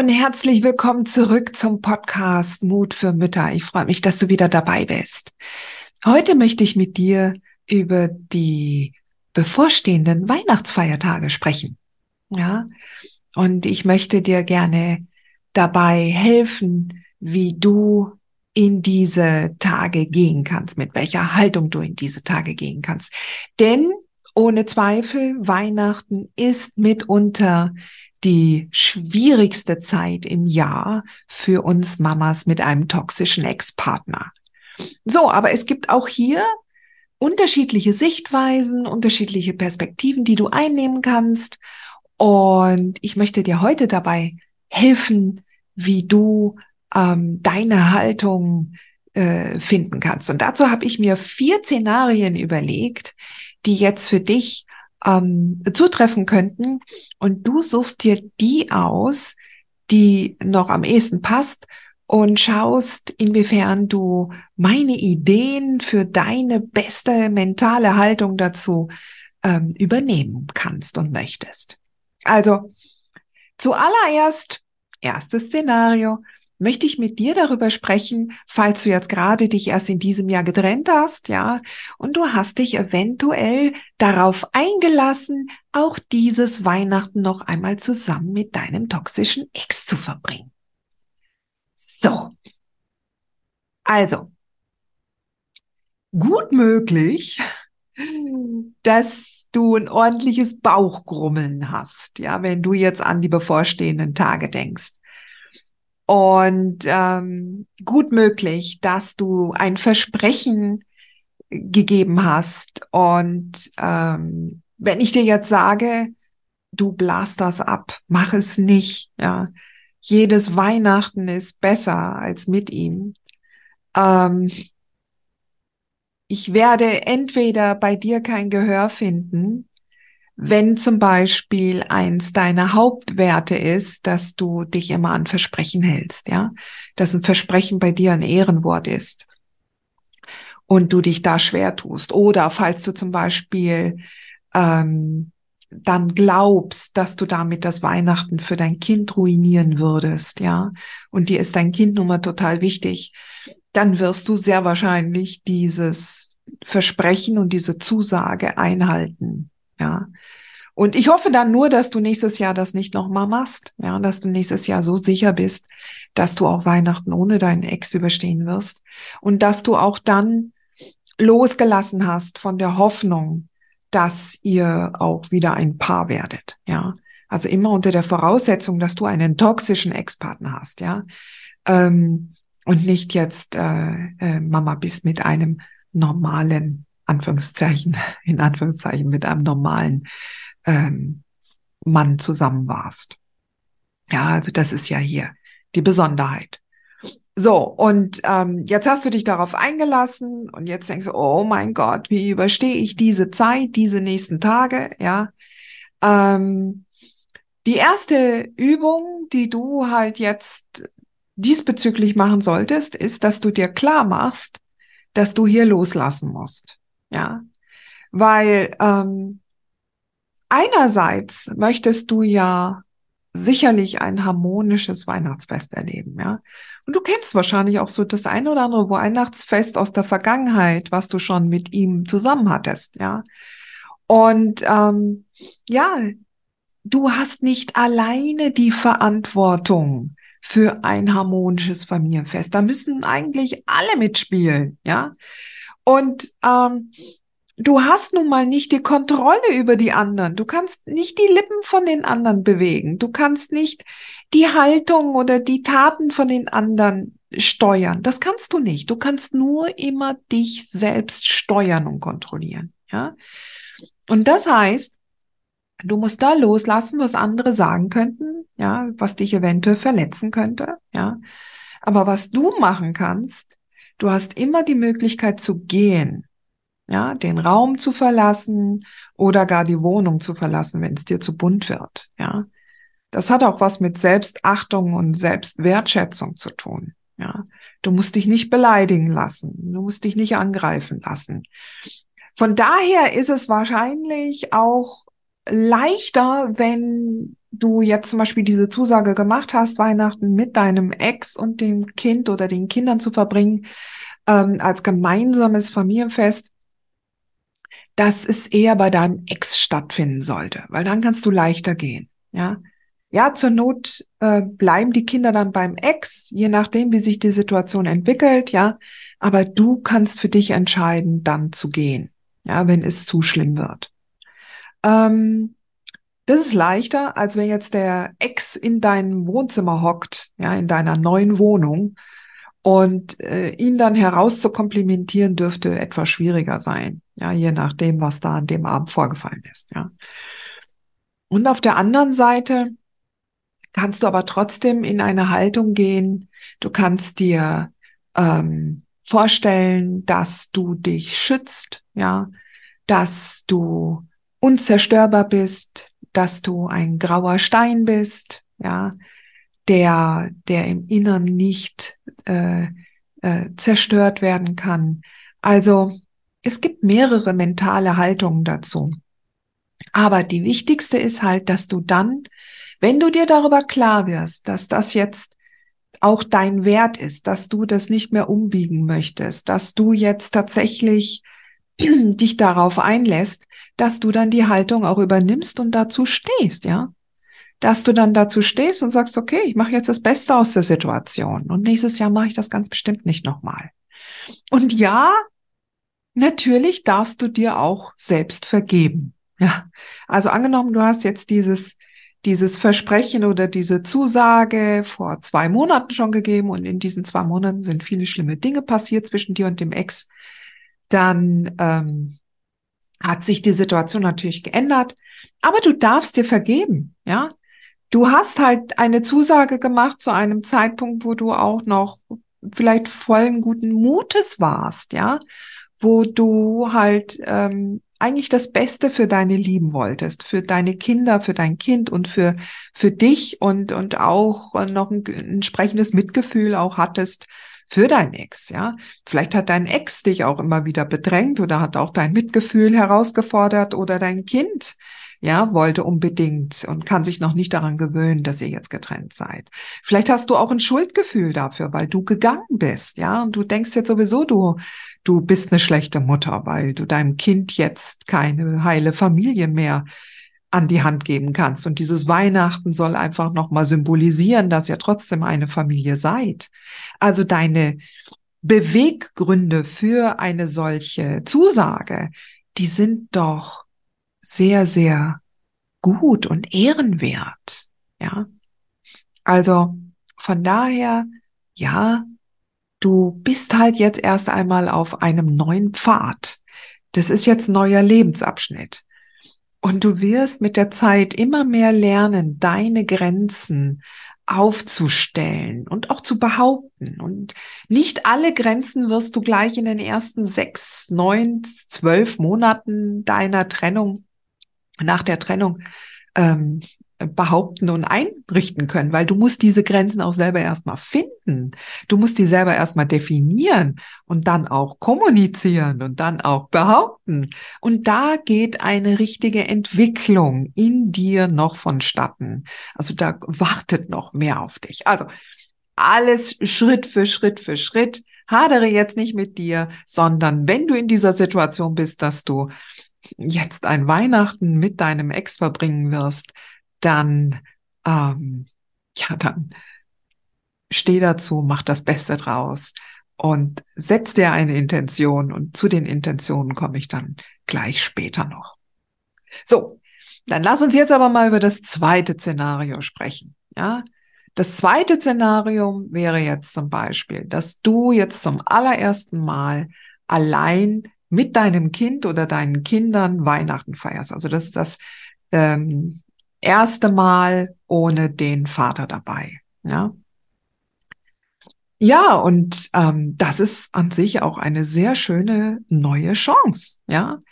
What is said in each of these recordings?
Und herzlich willkommen zurück zum Podcast Mut für Mütter. Ich freue mich, dass du wieder dabei bist. Heute möchte ich mit dir über die bevorstehenden Weihnachtsfeiertage sprechen. Ja, und ich möchte dir gerne dabei helfen, wie du in diese Tage gehen kannst, mit welcher Haltung du in diese Tage gehen kannst. Denn ohne Zweifel, Weihnachten ist mitunter die schwierigste Zeit im Jahr für uns Mamas mit einem toxischen Ex-Partner. So, aber es gibt auch hier unterschiedliche Sichtweisen, unterschiedliche Perspektiven, die du einnehmen kannst. Und ich möchte dir heute dabei helfen, wie du ähm, deine Haltung äh, finden kannst. Und dazu habe ich mir vier Szenarien überlegt, die jetzt für dich ähm, zutreffen könnten. Und du suchst dir die aus, die noch am ehesten passt und schaust, inwiefern du meine Ideen für deine beste mentale Haltung dazu ähm, übernehmen kannst und möchtest. Also zuallererst, erstes Szenario, möchte ich mit dir darüber sprechen, falls du jetzt gerade dich erst in diesem Jahr getrennt hast, ja, und du hast dich eventuell darauf eingelassen, auch dieses Weihnachten noch einmal zusammen mit deinem toxischen Ex zu verbringen. So. Also, gut möglich, dass du ein ordentliches Bauchgrummeln hast, ja, wenn du jetzt an die bevorstehenden Tage denkst. Und ähm, gut möglich, dass du ein Versprechen gegeben hast. Und ähm, wenn ich dir jetzt sage, du blast das ab, mach es nicht. Ja, jedes Weihnachten ist besser als mit ihm. Ähm, ich werde entweder bei dir kein Gehör finden wenn zum Beispiel eins deiner Hauptwerte ist, dass du dich immer an Versprechen hältst, ja, dass ein Versprechen bei dir ein Ehrenwort ist und du dich da schwer tust. Oder falls du zum Beispiel ähm, dann glaubst, dass du damit das Weihnachten für dein Kind ruinieren würdest, ja, und dir ist dein Kind nun mal total wichtig, dann wirst du sehr wahrscheinlich dieses Versprechen und diese Zusage einhalten, ja. Und ich hoffe dann nur, dass du nächstes Jahr das nicht nochmal machst, ja, dass du nächstes Jahr so sicher bist, dass du auch Weihnachten ohne deinen Ex überstehen wirst und dass du auch dann losgelassen hast von der Hoffnung, dass ihr auch wieder ein Paar werdet, ja. Also immer unter der Voraussetzung, dass du einen toxischen Ex-Partner hast, ja. Ähm, und nicht jetzt äh, äh, Mama bist mit einem normalen Anführungszeichen, in Anführungszeichen mit einem normalen ähm, Mann zusammen warst. Ja, also das ist ja hier die Besonderheit. So, und ähm, jetzt hast du dich darauf eingelassen und jetzt denkst du, oh mein Gott, wie überstehe ich diese Zeit, diese nächsten Tage, ja. Ähm, die erste Übung, die du halt jetzt diesbezüglich machen solltest, ist, dass du dir klar machst, dass du hier loslassen musst, ja. Weil ähm, einerseits möchtest du ja sicherlich ein harmonisches Weihnachtsfest erleben, ja. Und du kennst wahrscheinlich auch so das ein oder andere Weihnachtsfest aus der Vergangenheit, was du schon mit ihm zusammen hattest, ja. Und ähm, ja, du hast nicht alleine die Verantwortung für ein harmonisches Familienfest. Da müssen eigentlich alle mitspielen, ja. Und ähm, du hast nun mal nicht die Kontrolle über die anderen. Du kannst nicht die Lippen von den anderen bewegen. Du kannst nicht die Haltung oder die Taten von den anderen steuern. Das kannst du nicht. Du kannst nur immer dich selbst steuern und kontrollieren. Ja. Und das heißt, du musst da loslassen, was andere sagen könnten, ja, was dich eventuell verletzen könnte, ja. Aber was du machen kannst, du hast immer die Möglichkeit zu gehen ja, den Raum zu verlassen oder gar die Wohnung zu verlassen, wenn es dir zu bunt wird, ja. Das hat auch was mit Selbstachtung und Selbstwertschätzung zu tun, ja. Du musst dich nicht beleidigen lassen, du musst dich nicht angreifen lassen. Von daher ist es wahrscheinlich auch leichter, wenn du jetzt zum Beispiel diese Zusage gemacht hast, Weihnachten mit deinem Ex und dem Kind oder den Kindern zu verbringen, ähm, als gemeinsames Familienfest, dass es eher bei deinem Ex stattfinden sollte, weil dann kannst du leichter gehen. Ja, ja, zur Not äh, bleiben die Kinder dann beim Ex, je nachdem, wie sich die Situation entwickelt. Ja, aber du kannst für dich entscheiden, dann zu gehen. Ja, wenn es zu schlimm wird. Ähm, das ist leichter, als wenn jetzt der Ex in deinem Wohnzimmer hockt, ja, in deiner neuen Wohnung und äh, ihn dann herauszukomplimentieren dürfte etwas schwieriger sein. Ja, je nachdem, was da an dem Abend vorgefallen ist. Ja. Und auf der anderen Seite kannst du aber trotzdem in eine Haltung gehen. Du kannst dir ähm, vorstellen, dass du dich schützt, ja, dass du unzerstörbar bist, dass du ein grauer Stein bist, ja, der, der im Innern nicht äh, äh, zerstört werden kann. Also es gibt mehrere mentale Haltungen dazu. Aber die wichtigste ist halt, dass du dann, wenn du dir darüber klar wirst, dass das jetzt auch dein Wert ist, dass du das nicht mehr umbiegen möchtest, dass du jetzt tatsächlich dich darauf einlässt, dass du dann die Haltung auch übernimmst und dazu stehst, ja dass du dann dazu stehst und sagst, okay, ich mache jetzt das Beste aus der Situation und nächstes Jahr mache ich das ganz bestimmt nicht nochmal. Und ja, natürlich darfst du dir auch selbst vergeben. Ja, also angenommen, du hast jetzt dieses dieses Versprechen oder diese Zusage vor zwei Monaten schon gegeben und in diesen zwei Monaten sind viele schlimme Dinge passiert zwischen dir und dem Ex, dann ähm, hat sich die Situation natürlich geändert. Aber du darfst dir vergeben, ja du hast halt eine Zusage gemacht zu einem Zeitpunkt, wo du auch noch vielleicht vollen guten Mutes warst, ja, wo du halt ähm, eigentlich das Beste für deine Lieben wolltest, für deine Kinder, für dein Kind und für für dich und und auch noch ein, ein entsprechendes Mitgefühl auch hattest für dein Ex, ja. Vielleicht hat dein Ex dich auch immer wieder bedrängt oder hat auch dein Mitgefühl herausgefordert oder dein Kind ja, wollte unbedingt und kann sich noch nicht daran gewöhnen, dass ihr jetzt getrennt seid. Vielleicht hast du auch ein Schuldgefühl dafür, weil du gegangen bist, ja, und du denkst jetzt sowieso, du, du bist eine schlechte Mutter, weil du deinem Kind jetzt keine heile Familie mehr an die Hand geben kannst. Und dieses Weihnachten soll einfach nochmal symbolisieren, dass ihr trotzdem eine Familie seid. Also deine Beweggründe für eine solche Zusage, die sind doch sehr, sehr gut und ehrenwert. Ja. Also von daher, ja, du bist halt jetzt erst einmal auf einem neuen Pfad. Das ist jetzt neuer Lebensabschnitt. Und du wirst mit der Zeit immer mehr lernen, deine Grenzen aufzustellen und auch zu behaupten. Und nicht alle Grenzen wirst du gleich in den ersten sechs, neun, zwölf Monaten deiner Trennung nach der Trennung ähm, behaupten und einrichten können, weil du musst diese Grenzen auch selber erstmal finden. Du musst die selber erstmal definieren und dann auch kommunizieren und dann auch behaupten. Und da geht eine richtige Entwicklung in dir noch vonstatten. Also da wartet noch mehr auf dich. Also alles Schritt für Schritt für Schritt. Hadere jetzt nicht mit dir, sondern wenn du in dieser Situation bist, dass du jetzt ein Weihnachten mit deinem Ex verbringen wirst, dann, ähm, ja, dann steh dazu, mach das Beste draus und setz dir eine Intention und zu den Intentionen komme ich dann gleich später noch. So, dann lass uns jetzt aber mal über das zweite Szenario sprechen. Ja, das zweite Szenario wäre jetzt zum Beispiel, dass du jetzt zum allerersten Mal allein mit deinem Kind oder deinen Kindern Weihnachten feierst. Also das ist das ähm, erste Mal ohne den Vater dabei. Ja. Ja, und ähm, das ist an sich auch eine sehr schöne neue Chance. Ja,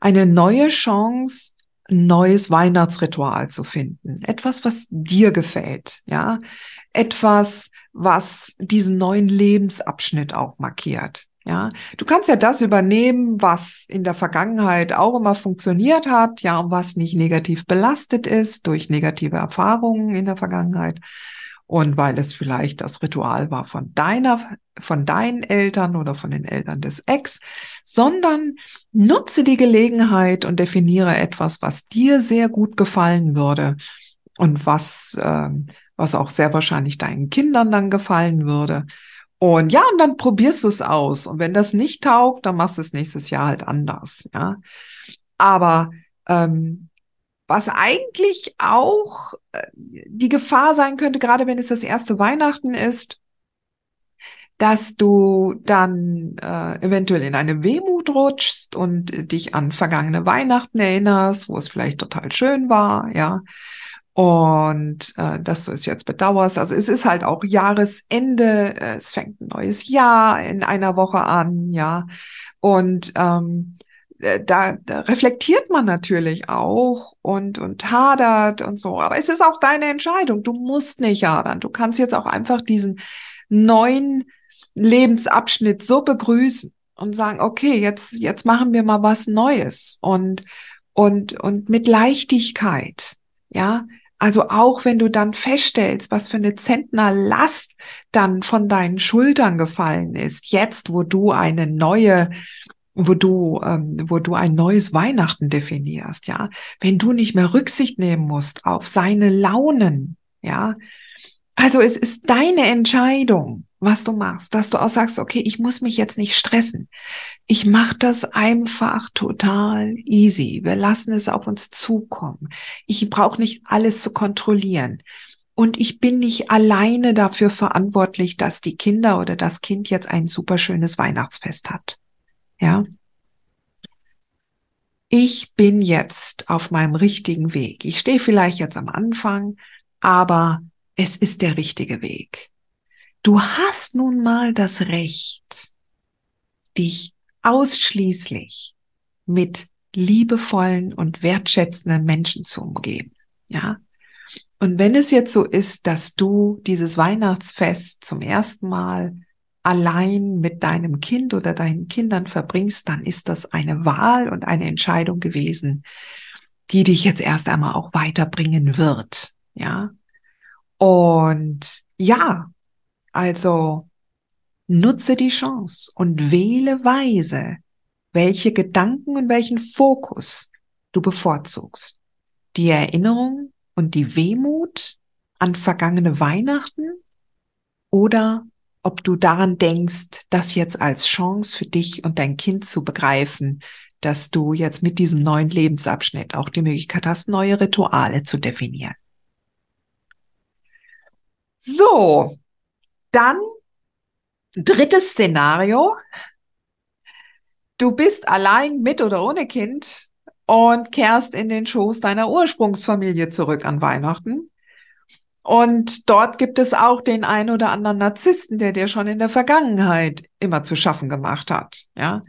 eine neue Chance, ein neues Weihnachtsritual zu finden. Etwas, was dir gefällt. Ja, etwas, was diesen neuen Lebensabschnitt auch markiert. Ja, du kannst ja das übernehmen, was in der Vergangenheit auch immer funktioniert hat, ja, und was nicht negativ belastet ist durch negative Erfahrungen in der Vergangenheit. Und weil es vielleicht das Ritual war von deiner, von deinen Eltern oder von den Eltern des Ex, sondern nutze die Gelegenheit und definiere etwas, was dir sehr gut gefallen würde und was, äh, was auch sehr wahrscheinlich deinen Kindern dann gefallen würde. Und ja, und dann probierst du es aus. Und wenn das nicht taugt, dann machst du es nächstes Jahr halt anders. Ja, aber ähm, was eigentlich auch äh, die Gefahr sein könnte, gerade wenn es das erste Weihnachten ist, dass du dann äh, eventuell in eine Wehmut rutschst und dich an vergangene Weihnachten erinnerst, wo es vielleicht total schön war, ja und äh, dass du es jetzt bedauerst. Also es ist halt auch Jahresende, äh, es fängt ein neues Jahr in einer Woche an, ja. Und ähm, äh, da, da reflektiert man natürlich auch und, und hadert und so. Aber es ist auch deine Entscheidung. Du musst nicht hadern. Du kannst jetzt auch einfach diesen neuen Lebensabschnitt so begrüßen und sagen, okay, jetzt, jetzt machen wir mal was Neues und, und, und mit Leichtigkeit. Ja, also auch wenn du dann feststellst, was für eine Zentnerlast dann von deinen Schultern gefallen ist, jetzt wo du eine neue wo du, ähm, wo du ein neues Weihnachten definierst, ja, wenn du nicht mehr Rücksicht nehmen musst auf seine Launen, ja, also es ist deine Entscheidung, was du machst, dass du auch sagst, okay, ich muss mich jetzt nicht stressen. Ich mache das einfach total easy. Wir lassen es auf uns zukommen. Ich brauche nicht alles zu kontrollieren. Und ich bin nicht alleine dafür verantwortlich, dass die Kinder oder das Kind jetzt ein super schönes Weihnachtsfest hat. Ja. Ich bin jetzt auf meinem richtigen Weg. Ich stehe vielleicht jetzt am Anfang, aber es ist der richtige Weg. Du hast nun mal das Recht, dich ausschließlich mit liebevollen und wertschätzenden Menschen zu umgeben. Ja. Und wenn es jetzt so ist, dass du dieses Weihnachtsfest zum ersten Mal allein mit deinem Kind oder deinen Kindern verbringst, dann ist das eine Wahl und eine Entscheidung gewesen, die dich jetzt erst einmal auch weiterbringen wird. Ja. Und ja, also nutze die Chance und wähle weise, welche Gedanken und welchen Fokus du bevorzugst. Die Erinnerung und die Wehmut an vergangene Weihnachten oder ob du daran denkst, das jetzt als Chance für dich und dein Kind zu begreifen, dass du jetzt mit diesem neuen Lebensabschnitt auch die Möglichkeit hast, neue Rituale zu definieren. So, dann drittes Szenario. Du bist allein mit oder ohne Kind und kehrst in den Schoß deiner Ursprungsfamilie zurück an Weihnachten. Und dort gibt es auch den ein oder anderen Narzissten, der dir schon in der Vergangenheit immer zu schaffen gemacht hat. Ja,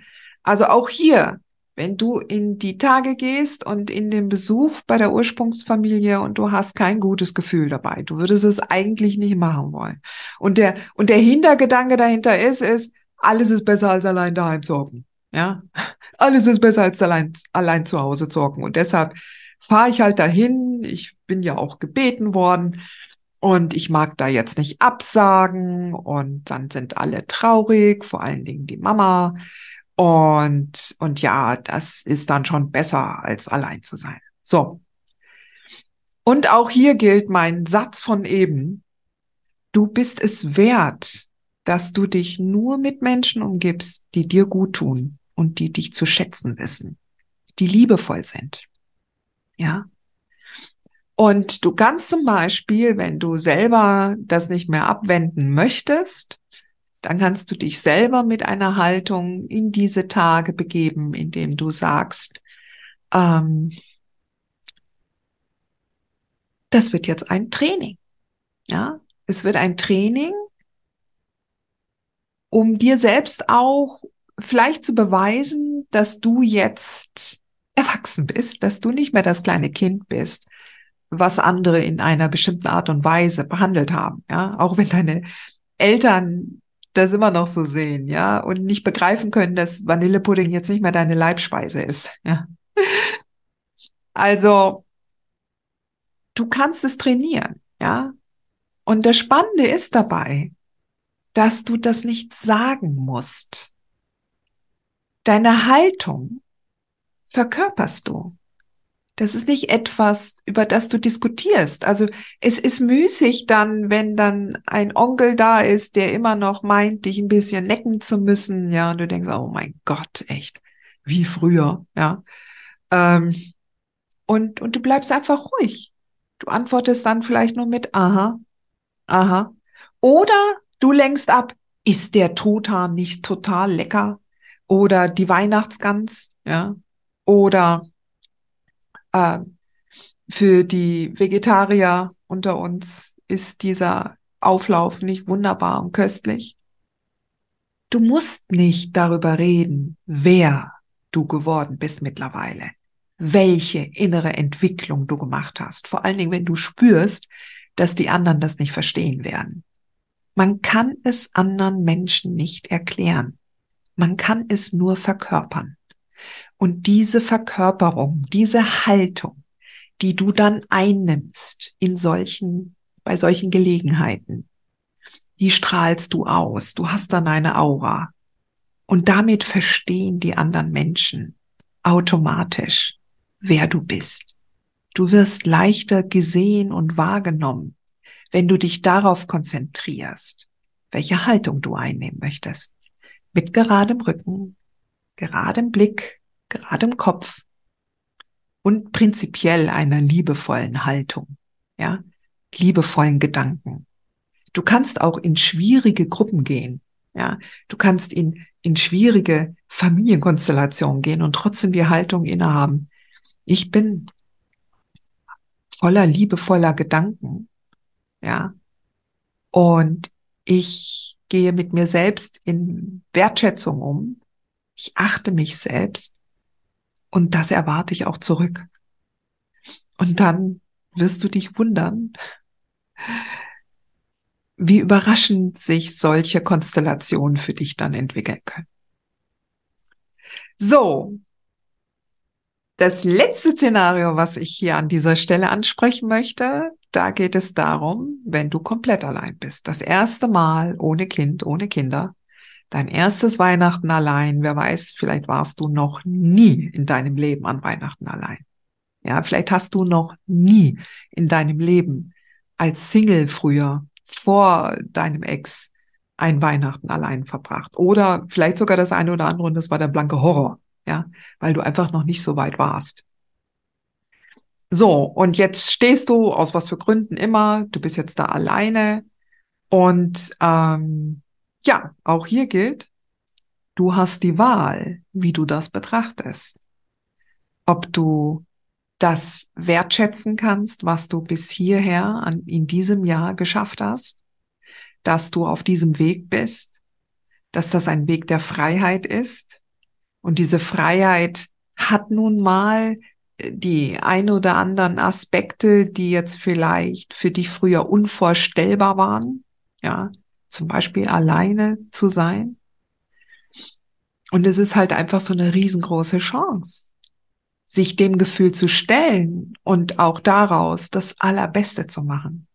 also auch hier wenn du in die Tage gehst und in den Besuch bei der Ursprungsfamilie und du hast kein gutes Gefühl dabei, du würdest es eigentlich nicht machen wollen. Und der, und der Hintergedanke dahinter ist, ist, alles ist besser als allein daheim zocken. Ja, alles ist besser als allein, allein zu Hause zocken. Und deshalb fahre ich halt dahin. Ich bin ja auch gebeten worden. Und ich mag da jetzt nicht absagen. Und dann sind alle traurig, vor allen Dingen die Mama. Und, und ja, das ist dann schon besser, als allein zu sein. So. Und auch hier gilt mein Satz von eben. Du bist es wert, dass du dich nur mit Menschen umgibst, die dir gut tun und die dich zu schätzen wissen, die liebevoll sind. Ja. Und du kannst zum Beispiel, wenn du selber das nicht mehr abwenden möchtest, dann kannst du dich selber mit einer Haltung in diese Tage begeben, indem du sagst, ähm, das wird jetzt ein Training. Ja, es wird ein Training, um dir selbst auch vielleicht zu beweisen, dass du jetzt erwachsen bist, dass du nicht mehr das kleine Kind bist, was andere in einer bestimmten Art und Weise behandelt haben. Ja, auch wenn deine Eltern das immer noch so sehen, ja, und nicht begreifen können, dass Vanillepudding jetzt nicht mehr deine Leibspeise ist, ja. Also, du kannst es trainieren, ja. Und das Spannende ist dabei, dass du das nicht sagen musst. Deine Haltung verkörperst du. Das ist nicht etwas, über das du diskutierst. Also es ist müßig dann, wenn dann ein Onkel da ist, der immer noch meint, dich ein bisschen necken zu müssen, ja, und du denkst, oh mein Gott, echt, wie früher, ja. Ähm, und, und du bleibst einfach ruhig. Du antwortest dann vielleicht nur mit aha, aha. Oder du lenkst ab, ist der Truthahn nicht total lecker? Oder die Weihnachtsgans, ja. Oder äh, für die Vegetarier unter uns ist dieser Auflauf nicht wunderbar und köstlich. Du musst nicht darüber reden, wer du geworden bist mittlerweile, welche innere Entwicklung du gemacht hast, vor allen Dingen, wenn du spürst, dass die anderen das nicht verstehen werden. Man kann es anderen Menschen nicht erklären. Man kann es nur verkörpern. Und diese Verkörperung, diese Haltung, die du dann einnimmst in solchen, bei solchen Gelegenheiten, die strahlst du aus. Du hast dann eine Aura. Und damit verstehen die anderen Menschen automatisch, wer du bist. Du wirst leichter gesehen und wahrgenommen, wenn du dich darauf konzentrierst, welche Haltung du einnehmen möchtest. Mit geradem Rücken, geradem Blick, gerade im Kopf und prinzipiell einer liebevollen Haltung, ja, liebevollen Gedanken. Du kannst auch in schwierige Gruppen gehen, ja, du kannst in, in schwierige Familienkonstellationen gehen und trotzdem die Haltung innehaben. Ich bin voller liebevoller Gedanken, ja, und ich gehe mit mir selbst in Wertschätzung um. Ich achte mich selbst und das erwarte ich auch zurück. Und dann wirst du dich wundern, wie überraschend sich solche Konstellationen für dich dann entwickeln können. So. Das letzte Szenario, was ich hier an dieser Stelle ansprechen möchte, da geht es darum, wenn du komplett allein bist. Das erste Mal ohne Kind, ohne Kinder dein erstes Weihnachten allein. Wer weiß, vielleicht warst du noch nie in deinem Leben an Weihnachten allein. Ja, vielleicht hast du noch nie in deinem Leben als Single früher vor deinem Ex ein Weihnachten allein verbracht. Oder vielleicht sogar das eine oder andere und das war der blanke Horror. Ja, weil du einfach noch nicht so weit warst. So, und jetzt stehst du aus was für Gründen immer, du bist jetzt da alleine und ähm, ja, auch hier gilt, du hast die Wahl, wie du das betrachtest. Ob du das wertschätzen kannst, was du bis hierher an, in diesem Jahr geschafft hast, dass du auf diesem Weg bist, dass das ein Weg der Freiheit ist. Und diese Freiheit hat nun mal äh, die ein oder anderen Aspekte, die jetzt vielleicht für dich früher unvorstellbar waren. Ja, zum Beispiel alleine zu sein. Und es ist halt einfach so eine riesengroße Chance, sich dem Gefühl zu stellen und auch daraus das Allerbeste zu machen.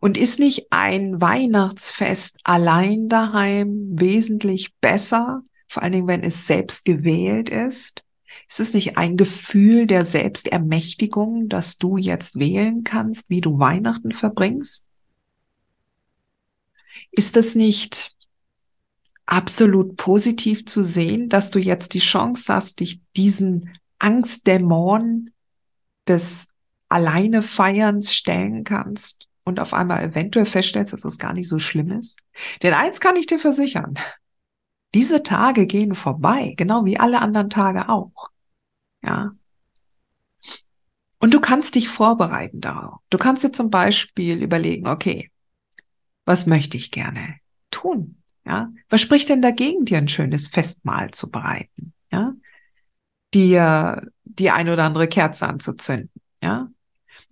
Und ist nicht ein Weihnachtsfest allein daheim wesentlich besser, vor allen Dingen, wenn es selbst gewählt ist? Ist es nicht ein Gefühl der Selbstermächtigung, dass du jetzt wählen kannst, wie du Weihnachten verbringst? Ist es nicht absolut positiv zu sehen, dass du jetzt die Chance hast, dich diesen Angstdämon des alleine Feierns stellen kannst und auf einmal eventuell feststellst, dass es gar nicht so schlimm ist? Denn eins kann ich dir versichern. Diese Tage gehen vorbei, genau wie alle anderen Tage auch. Ja. Und du kannst dich vorbereiten darauf. Du kannst dir zum Beispiel überlegen, okay, was möchte ich gerne tun? Ja, was spricht denn dagegen, dir ein schönes Festmahl zu bereiten? Ja, dir die ein oder andere Kerze anzuzünden. Ja,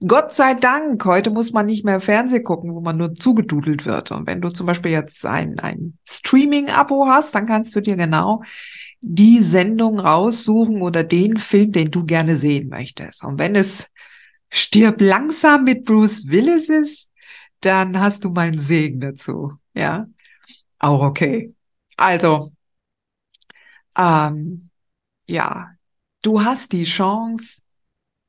Gott sei Dank, heute muss man nicht mehr Fernseh gucken, wo man nur zugedudelt wird. Und wenn du zum Beispiel jetzt ein, ein Streaming-Abo hast, dann kannst du dir genau die Sendung raussuchen oder den Film, den du gerne sehen möchtest. Und wenn es Stirb langsam mit Bruce Willis ist, dann hast du meinen Segen dazu. Ja, auch okay. Also, ähm, ja, du hast die Chance,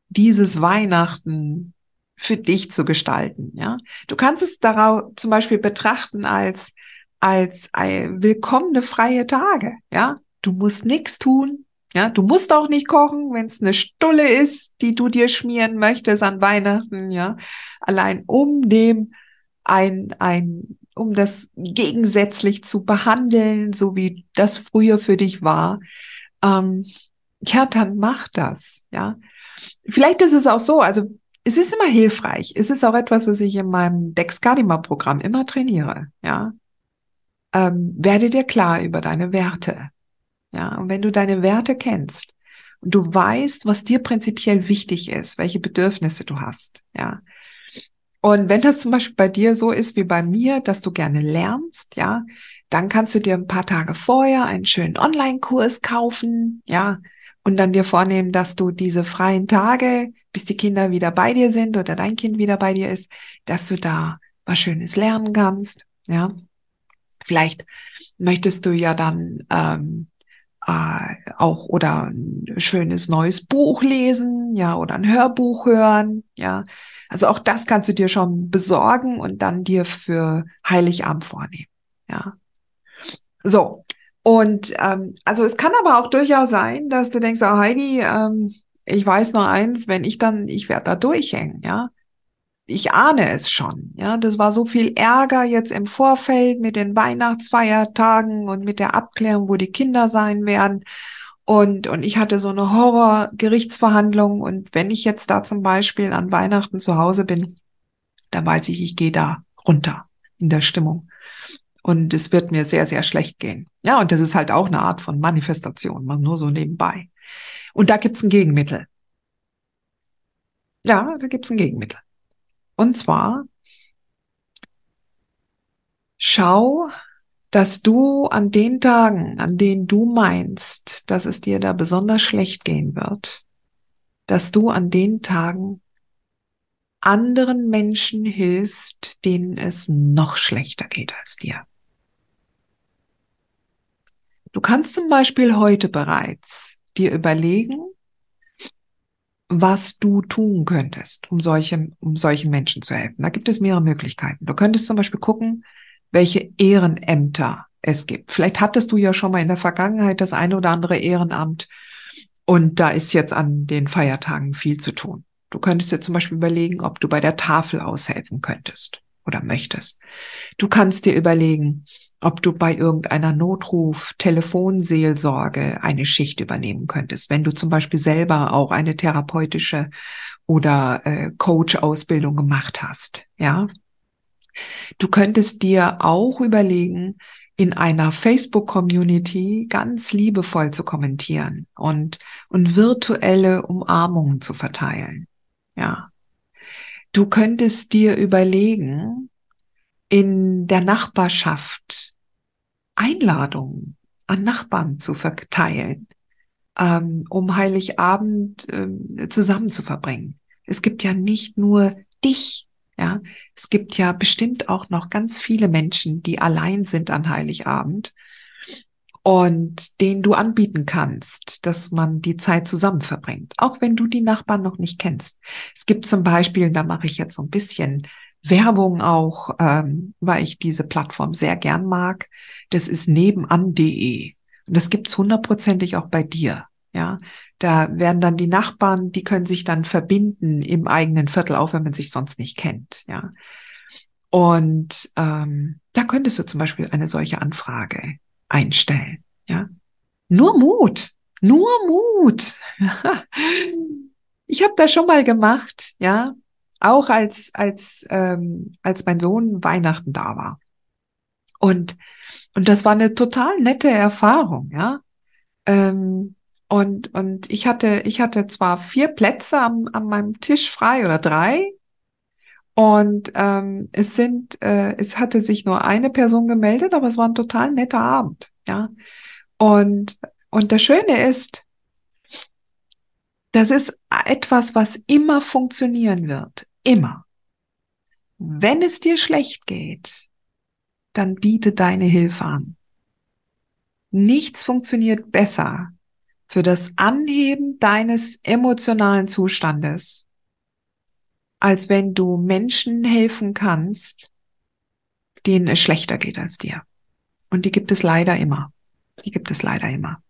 dieses Weihnachten für dich zu gestalten. Ja, du kannst es darauf zum Beispiel betrachten als als willkommene freie Tage. Ja, du musst nichts tun. Ja, du musst auch nicht kochen, wenn es eine Stulle ist, die du dir schmieren möchtest an Weihnachten. Ja, allein um dem ein ein um das gegensätzlich zu behandeln, so wie das früher für dich war. Ähm, ja, dann mach das. Ja, Vielleicht ist es auch so, also es ist immer hilfreich. Es ist auch etwas, was ich in meinem Dexcadima-Programm immer trainiere. Ja, ähm, werde dir klar über deine Werte. Ja, und wenn du deine Werte kennst und du weißt, was dir prinzipiell wichtig ist, welche Bedürfnisse du hast, ja. Und wenn das zum Beispiel bei dir so ist wie bei mir, dass du gerne lernst, ja, dann kannst du dir ein paar Tage vorher einen schönen Online-Kurs kaufen, ja, und dann dir vornehmen, dass du diese freien Tage, bis die Kinder wieder bei dir sind oder dein Kind wieder bei dir ist, dass du da was Schönes lernen kannst. Ja, vielleicht möchtest du ja dann ähm, äh, auch oder ein schönes neues Buch lesen, ja, oder ein Hörbuch hören, ja. Also auch das kannst du dir schon besorgen und dann dir für Heiligabend vornehmen, ja. So, und ähm, also es kann aber auch durchaus sein, dass du denkst, oh Heidi, ähm, ich weiß nur eins, wenn ich dann, ich werde da durchhängen, ja. Ich ahne es schon, ja. Das war so viel Ärger jetzt im Vorfeld mit den Weihnachtsfeiertagen und mit der Abklärung, wo die Kinder sein werden. Und, und ich hatte so eine Horror-Gerichtsverhandlung. Und wenn ich jetzt da zum Beispiel an Weihnachten zu Hause bin, dann weiß ich, ich gehe da runter in der Stimmung und es wird mir sehr, sehr schlecht gehen. Ja, und das ist halt auch eine Art von Manifestation, mal nur so nebenbei. Und da gibt's ein Gegenmittel. Ja, da gibt's ein Gegenmittel. Und zwar schau, dass du an den Tagen, an denen du meinst, dass es dir da besonders schlecht gehen wird, dass du an den Tagen anderen Menschen hilfst, denen es noch schlechter geht als dir. Du kannst zum Beispiel heute bereits dir überlegen, was du tun könntest, um solche, um solchen Menschen zu helfen. Da gibt es mehrere Möglichkeiten. Du könntest zum Beispiel gucken, welche Ehrenämter es gibt. Vielleicht hattest du ja schon mal in der Vergangenheit das eine oder andere Ehrenamt und da ist jetzt an den Feiertagen viel zu tun. Du könntest dir zum Beispiel überlegen, ob du bei der Tafel aushelfen könntest oder möchtest. Du kannst dir überlegen, ob du bei irgendeiner Notruf, Telefonseelsorge eine Schicht übernehmen könntest, wenn du zum Beispiel selber auch eine therapeutische oder äh, Coach-Ausbildung gemacht hast, ja. Du könntest dir auch überlegen, in einer Facebook-Community ganz liebevoll zu kommentieren und, und virtuelle Umarmungen zu verteilen, ja. Du könntest dir überlegen, in der Nachbarschaft Einladungen an Nachbarn zu verteilen, ähm, um Heiligabend ähm, zusammen zu verbringen. Es gibt ja nicht nur dich, ja, es gibt ja bestimmt auch noch ganz viele Menschen, die allein sind an Heiligabend und denen du anbieten kannst, dass man die Zeit zusammen verbringt, auch wenn du die Nachbarn noch nicht kennst. Es gibt zum Beispiel, da mache ich jetzt so ein bisschen Werbung auch, ähm, weil ich diese Plattform sehr gern mag. Das ist nebenan.de. Und das gibt's hundertprozentig auch bei dir. Ja, da werden dann die Nachbarn, die können sich dann verbinden im eigenen Viertel, auch wenn man sich sonst nicht kennt. Ja, und ähm, da könntest du zum Beispiel eine solche Anfrage einstellen. Ja, nur Mut, nur Mut. ich habe das schon mal gemacht. Ja, auch als als ähm, als mein Sohn Weihnachten da war. Und und das war eine total nette Erfahrung. Ja. Ähm, und, und ich hatte, ich hatte zwar vier Plätze am, an meinem Tisch frei oder drei. Und ähm, es sind, äh, es hatte sich nur eine Person gemeldet, aber es war ein total netter Abend, ja. Und und das Schöne ist, das ist etwas, was immer funktionieren wird, immer. Wenn es dir schlecht geht, dann biete deine Hilfe an. Nichts funktioniert besser für das Anheben deines emotionalen Zustandes, als wenn du Menschen helfen kannst, denen es schlechter geht als dir. Und die gibt es leider immer. Die gibt es leider immer.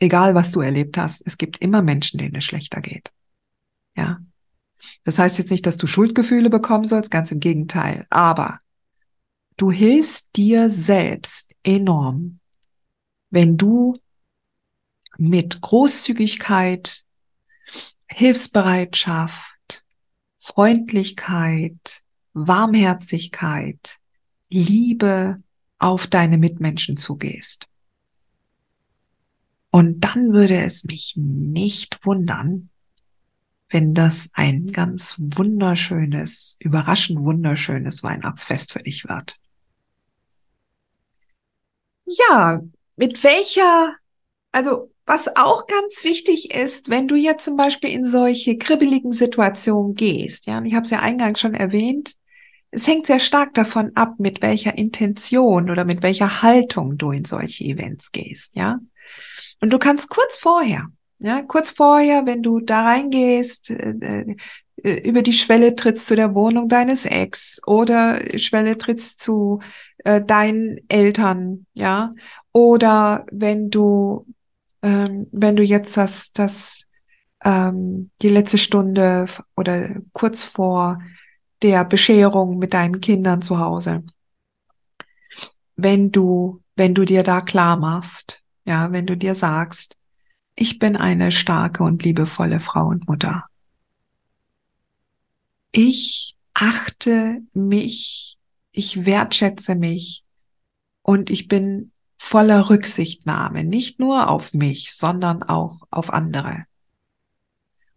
Egal, was du erlebt hast, es gibt immer Menschen, denen es schlechter geht. Ja. Das heißt jetzt nicht, dass du Schuldgefühle bekommen sollst, ganz im Gegenteil. Aber du hilfst dir selbst enorm, wenn du mit Großzügigkeit, Hilfsbereitschaft, Freundlichkeit, Warmherzigkeit, Liebe auf deine Mitmenschen zugehst. Und dann würde es mich nicht wundern, wenn das ein ganz wunderschönes, überraschend wunderschönes Weihnachtsfest für dich wird. Ja, mit welcher, also was auch ganz wichtig ist, wenn du jetzt zum Beispiel in solche kribbeligen Situationen gehst, ja, und ich habe es ja eingangs schon erwähnt, es hängt sehr stark davon ab, mit welcher Intention oder mit welcher Haltung du in solche Events gehst, ja. Und du kannst kurz vorher, ja, kurz vorher, wenn du da reingehst, äh, äh, über die Schwelle trittst zu der Wohnung deines Ex oder Schwelle trittst zu äh, deinen Eltern, ja, oder wenn du ähm, wenn du jetzt das, das ähm, die letzte Stunde oder kurz vor der Bescherung mit deinen Kindern zu Hause, wenn du, wenn du dir da klar machst, ja, wenn du dir sagst, ich bin eine starke und liebevolle Frau und Mutter. Ich achte mich, ich wertschätze mich und ich bin voller Rücksichtnahme, nicht nur auf mich, sondern auch auf andere.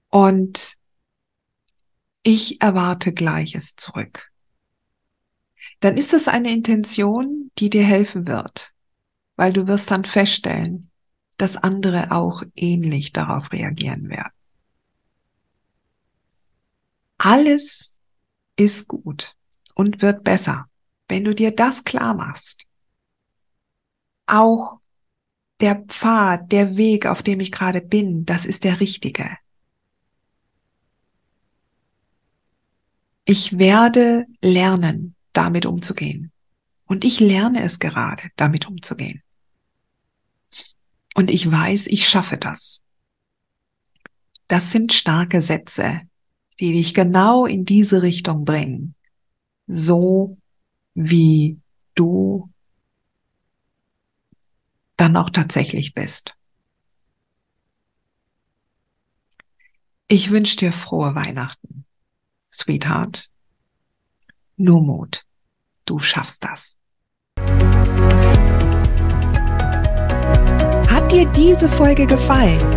Und ich erwarte Gleiches zurück. Dann ist es eine Intention, die dir helfen wird, weil du wirst dann feststellen, dass andere auch ähnlich darauf reagieren werden. Alles ist gut und wird besser, wenn du dir das klar machst auch der Pfad, der Weg, auf dem ich gerade bin, das ist der richtige. Ich werde lernen, damit umzugehen. Und ich lerne es gerade, damit umzugehen. Und ich weiß, ich schaffe das. Das sind starke Sätze, die dich genau in diese Richtung bringen. So wie du dann auch tatsächlich bist. Ich wünsche dir frohe Weihnachten, Sweetheart. Nur Mut. Du schaffst das. Hat dir diese Folge gefallen?